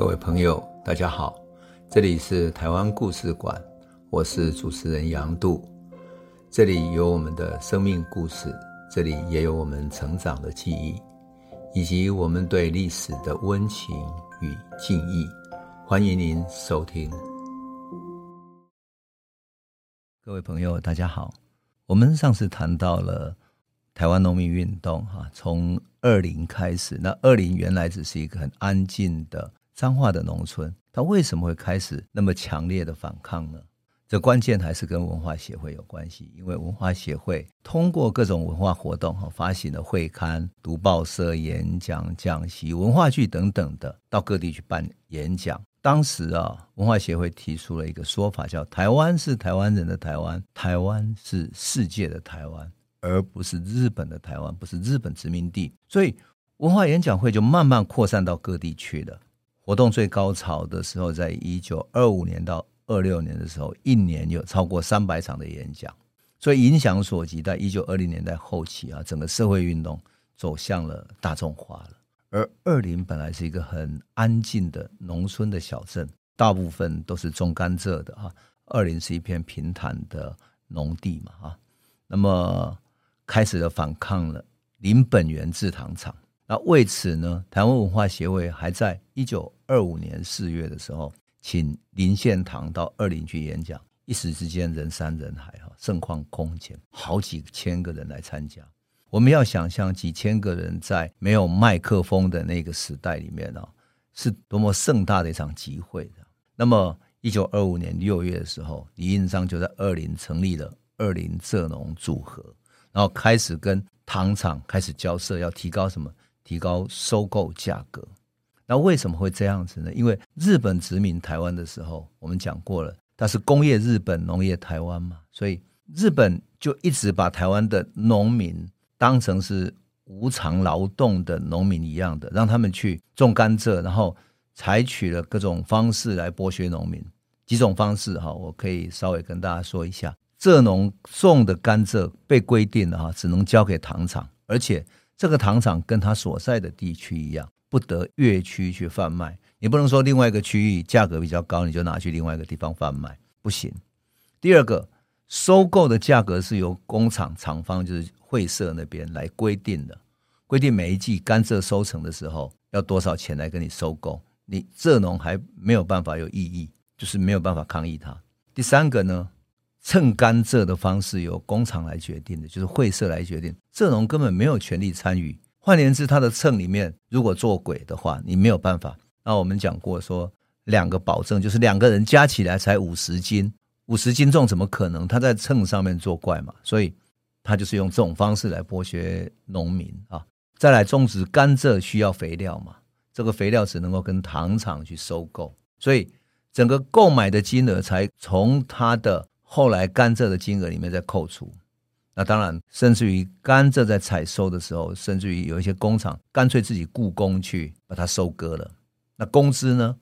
各位朋友，大家好，这里是台湾故事馆，我是主持人杨度，这里有我们的生命故事，这里也有我们成长的记忆，以及我们对历史的温情与敬意。欢迎您收听。各位朋友，大家好，我们上次谈到了台湾农民运动，哈，从二零开始，那二零原来只是一个很安静的。彰化的农村，他为什么会开始那么强烈的反抗呢？这关键还是跟文化协会有关系，因为文化协会通过各种文化活动哈，发行的会刊、读报社、演讲、讲习、文化剧等等的，到各地去办演讲。当时啊，文化协会提出了一个说法，叫“台湾是台湾人的台湾，台湾是世界的台湾，而不是日本的台湾，不是日本殖民地”。所以，文化演讲会就慢慢扩散到各地去了。活动最高潮的时候，在一九二五年到二六年的时候，一年有超过三百场的演讲，所以影响所及，在一九二零年代后期啊，整个社会运动走向了大众化了。而二林本来是一个很安静的农村的小镇，大部分都是种甘蔗的哈。二林是一片平坦的农地嘛哈，那么开始了反抗了林本源制糖厂。那为此呢，台湾文化协会还在一九二五年四月的时候，请林献堂到二林去演讲，一时之间人山人海哈，盛况空前，好几千个人来参加。我们要想象几千个人在没有麦克风的那个时代里面啊，是多么盛大的一场集会的。那么一九二五年六月的时候，李应章就在二林成立了二林蔗农组合，然后开始跟糖厂开始交涉，要提高什么？提高收购价格，那为什么会这样子呢？因为日本殖民台湾的时候，我们讲过了，它是工业日本，农业台湾嘛，所以日本就一直把台湾的农民当成是无偿劳动的农民一样的，让他们去种甘蔗，然后采取了各种方式来剥削农民。几种方式哈，我可以稍微跟大家说一下：蔗农种的甘蔗被规定了哈，只能交给糖厂，而且。这个糖厂跟他所在的地区一样，不得越区去贩卖。你不能说另外一个区域价格比较高，你就拿去另外一个地方贩卖，不行。第二个，收购的价格是由工厂厂方，就是会社那边来规定的，规定每一季甘蔗收成的时候要多少钱来跟你收购。你蔗农还没有办法有异议，就是没有办法抗议它。第三个呢？称甘蔗的方式由工厂来决定的，就是会社来决定，蔗农根本没有权利参与。换言之，他的秤里面如果做鬼的话，你没有办法。那我们讲过说，两个保证就是两个人加起来才五十斤，五十斤重怎么可能？他在秤上面作怪嘛，所以他就是用这种方式来剥削农民啊。再来种植甘蔗需要肥料嘛，这个肥料只能够跟糖厂去收购，所以整个购买的金额才从他的。后来甘蔗的金额里面再扣除，那当然，甚至于甘蔗在采收的时候，甚至于有一些工厂干脆自己雇工去把它收割了。那工资呢？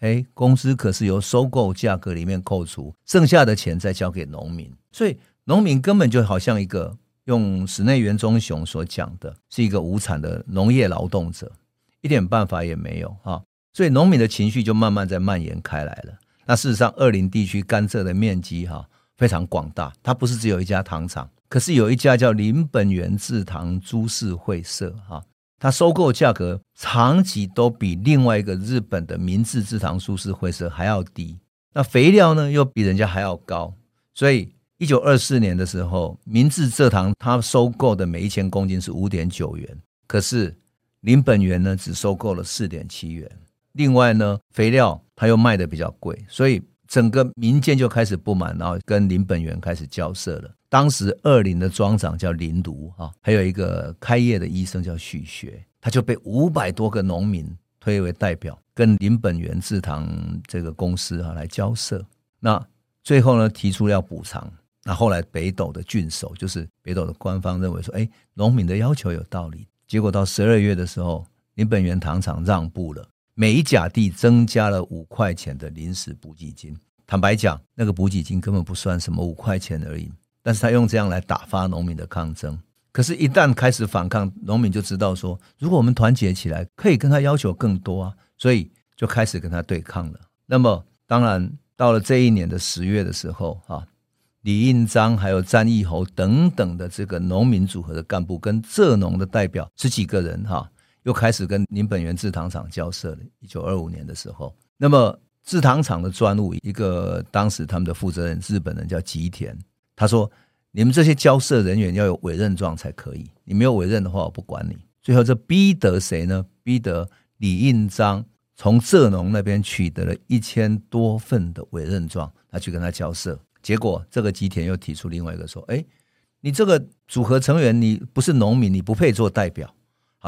哎，工资可是由收购价格里面扣除，剩下的钱再交给农民。所以农民根本就好像一个用室内元忠雄所讲的，是一个无产的农业劳动者，一点办法也没有啊。所以农民的情绪就慢慢在蔓延开来了。那事实上，二林地区甘蔗的面积哈非常广大，它不是只有一家糖厂，可是有一家叫林本源制糖株式会社哈，它收购价格长期都比另外一个日本的明治制糖株式会社还要低，那肥料呢又比人家还要高，所以一九二四年的时候，明治蔗糖它收购的每一千公斤是五点九元，可是林本源呢只收购了四点七元。另外呢，肥料它又卖的比较贵，所以整个民间就开始不满，然后跟林本源开始交涉了。当时二林的庄长叫林庐啊，还有一个开业的医生叫许学，他就被五百多个农民推为代表，跟林本源制糖这个公司啊来交涉。那最后呢，提出要补偿。那后来北斗的郡守，就是北斗的官方认为说，哎，农民的要求有道理。结果到十二月的时候，林本源糖厂让步了。每一甲地增加了五块钱的临时补给金。坦白讲，那个补给金根本不算什么，五块钱而已。但是他用这样来打发农民的抗争。可是，一旦开始反抗，农民就知道说，如果我们团结起来，可以跟他要求更多啊。所以，就开始跟他对抗了。那么，当然到了这一年的十月的时候，哈，李印章还有詹义侯等等的这个农民组合的干部，跟蔗农的代表十几个人，哈，又开始跟林本源制糖厂交涉了。一九二五年的时候，那么制糖厂的专务一个当时他们的负责人日本人叫吉田，他说：“你们这些交涉人员要有委任状才可以，你没有委任的话，我不管你。”最后这逼得谁呢？逼得李应章从蔗农那边取得了一千多份的委任状，他去跟他交涉。结果这个吉田又提出另外一个说：“哎，你这个组合成员你不是农民，你不配做代表。”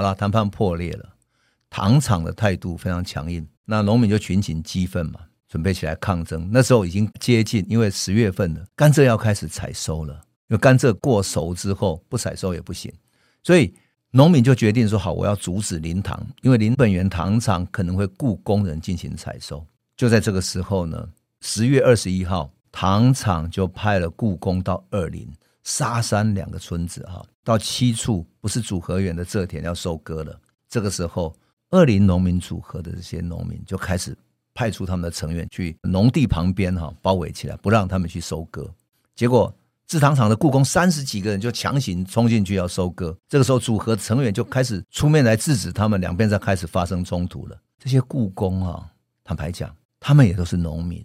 好了，谈判破裂了。糖厂的态度非常强硬，那农民就群情激愤嘛，准备起来抗争。那时候已经接近，因为十月份了，甘蔗要开始采收了。因为甘蔗过熟之后不采收也不行，所以。农民就决定说：“好，我要阻止林糖，因为林本源糖厂可能会雇工人进行采收。”就在这个时候呢，十月二十一号，糖厂就派了雇工到二林、沙山两个村子，哈，到七处不是组合园的蔗田要收割了。这个时候，二林农民组合的这些农民就开始派出他们的成员去农地旁边，哈，包围起来，不让他们去收割。结果。制糖厂的雇工三十几个人就强行冲进去要收割，这个时候组合成员就开始出面来制止他们，两边在开始发生冲突了。这些雇工啊，坦白讲，他们也都是农民，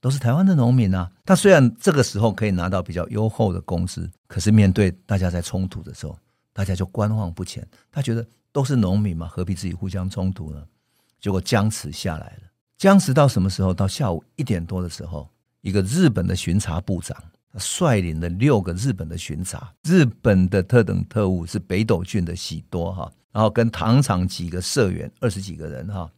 都是台湾的农民啊。他虽然这个时候可以拿到比较优厚的工资，可是面对大家在冲突的时候，大家就观望不前。他觉得都是农民嘛，何必自己互相冲突呢？结果僵持下来了。僵持到什么时候？到下午一点多的时候，一个日本的巡查部长。率领了六个日本的巡查，日本的特等特务是北斗郡的喜多哈，然后跟糖厂几个社员二十几个人哈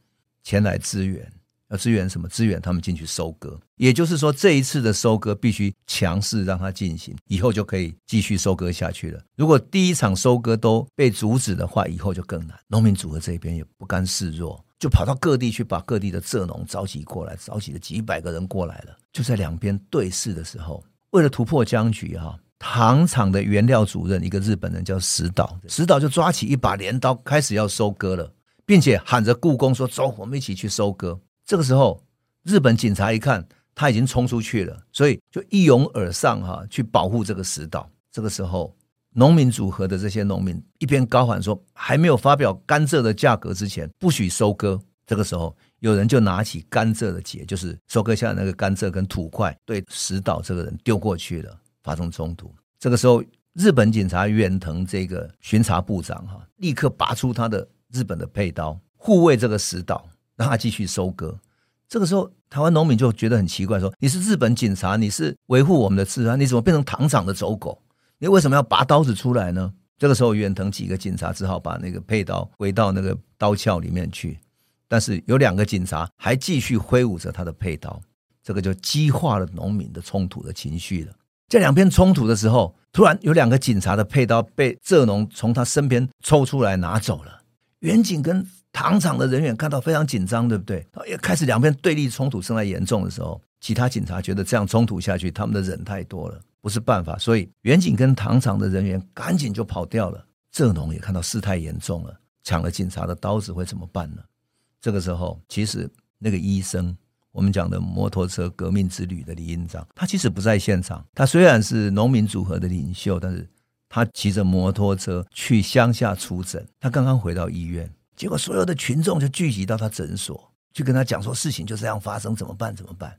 前来支援，要支援什么？支援他们进去收割。也就是说，这一次的收割必须强势让它进行，以后就可以继续收割下去了。如果第一场收割都被阻止的话，以后就更难。农民组合这边也不甘示弱，就跑到各地去把各地的蔗农召集过来，召集了几百个人过来了。就在两边对视的时候。为了突破僵局，哈，糖厂的原料主任一个日本人叫石岛，石岛就抓起一把镰刀，开始要收割了，并且喊着雇工说：“走，我们一起去收割。”这个时候，日本警察一看他已经冲出去了，所以就一拥而上，哈，去保护这个石岛。这个时候，农民组合的这些农民一边高喊说：“还没有发表甘蔗的价格之前，不许收割。”这个时候。有人就拿起甘蔗的节，就是收割下那个甘蔗跟土块，对石岛这个人丢过去了，发生冲突。这个时候，日本警察远藤这个巡查部长哈，立刻拔出他的日本的佩刀，护卫这个石岛，让他继续收割。这个时候，台湾农民就觉得很奇怪，说：“你是日本警察，你是维护我们的治安，你怎么变成糖厂的走狗？你为什么要拔刀子出来呢？”这个时候，远藤几个警察只好把那个佩刀回到那个刀鞘里面去。但是有两个警察还继续挥舞着他的佩刀，这个就激化了农民的冲突的情绪了。在两边冲突的时候，突然有两个警察的佩刀被蔗农从他身边抽出来拿走了。远警跟糖厂的人员看到非常紧张，对不对？也开始两边对立冲突，正在严重的时候，其他警察觉得这样冲突下去，他们的人太多了，不是办法，所以员警跟糖厂的人员赶紧就跑掉了。蔗农也看到事态严重了，抢了警察的刀子会怎么办呢？这个时候，其实那个医生，我们讲的摩托车革命之旅的李应章，他其实不在现场。他虽然是农民组合的领袖，但是他骑着摩托车去乡下出诊。他刚刚回到医院，结果所有的群众就聚集到他诊所，去跟他讲说事情就这样发生，怎么办？怎么办？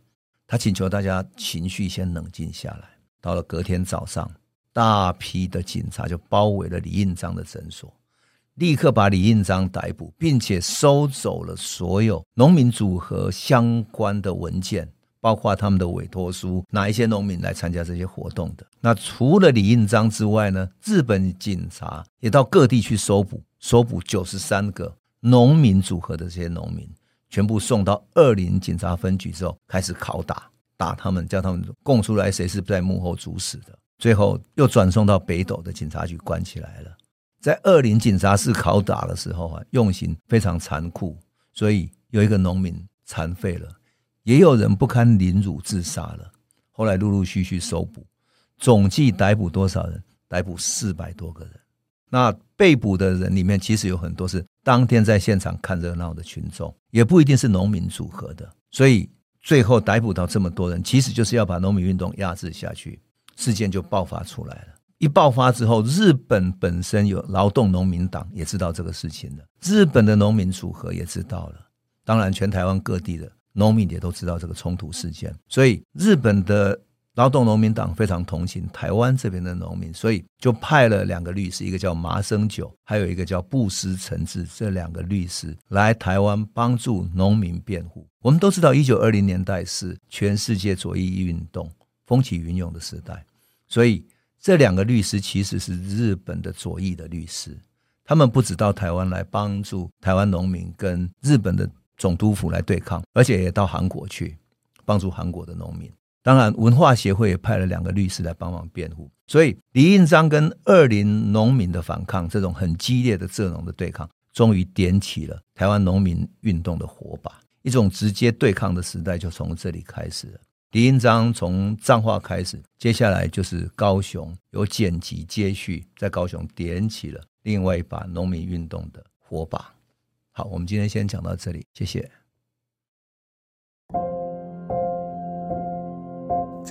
他请求大家情绪先冷静下来。到了隔天早上，大批的警察就包围了李印章的诊所。立刻把李印章逮捕，并且收走了所有农民组合相关的文件，包括他们的委托书，哪一些农民来参加这些活动的。那除了李印章之外呢，日本警察也到各地去搜捕，搜捕九十三个农民组合的这些农民，全部送到二林警察分局之后，开始拷打，打他们，叫他们供出来谁是在幕后主使的。最后又转送到北斗的警察局关起来了。在二林警察室拷打的时候啊，用刑非常残酷，所以有一个农民残废了，也有人不堪凌辱自杀了。后来陆陆续续收捕，总计逮捕多少人？逮捕四百多个人。那被捕的人里面，其实有很多是当天在现场看热闹的群众，也不一定是农民组合的。所以最后逮捕到这么多人，其实就是要把农民运动压制下去。事件就爆发出来了。一爆发之后，日本本身有劳动农民党也知道这个事情了，日本的农民组合也知道了。当然，全台湾各地的农民也都知道这个冲突事件，所以日本的。劳动农民党非常同情台湾这边的农民，所以就派了两个律师，一个叫麻生久，还有一个叫布施诚志，这两个律师来台湾帮助农民辩护。我们都知道，一九二零年代是全世界左翼运动风起云涌的时代，所以这两个律师其实是日本的左翼的律师，他们不止到台湾来帮助台湾农民跟日本的总督府来对抗，而且也到韩国去帮助韩国的农民。当然，文化协会也派了两个律师来帮忙辩护，所以李应章跟二林农民的反抗，这种很激烈的蔗农的对抗，终于点起了台湾农民运动的火把。一种直接对抗的时代就从这里开始了。李应章从彰化开始，接下来就是高雄，有剪辑接续，在高雄点起了另外一把农民运动的火把。好，我们今天先讲到这里，谢谢。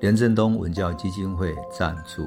连振东文教基金会赞助。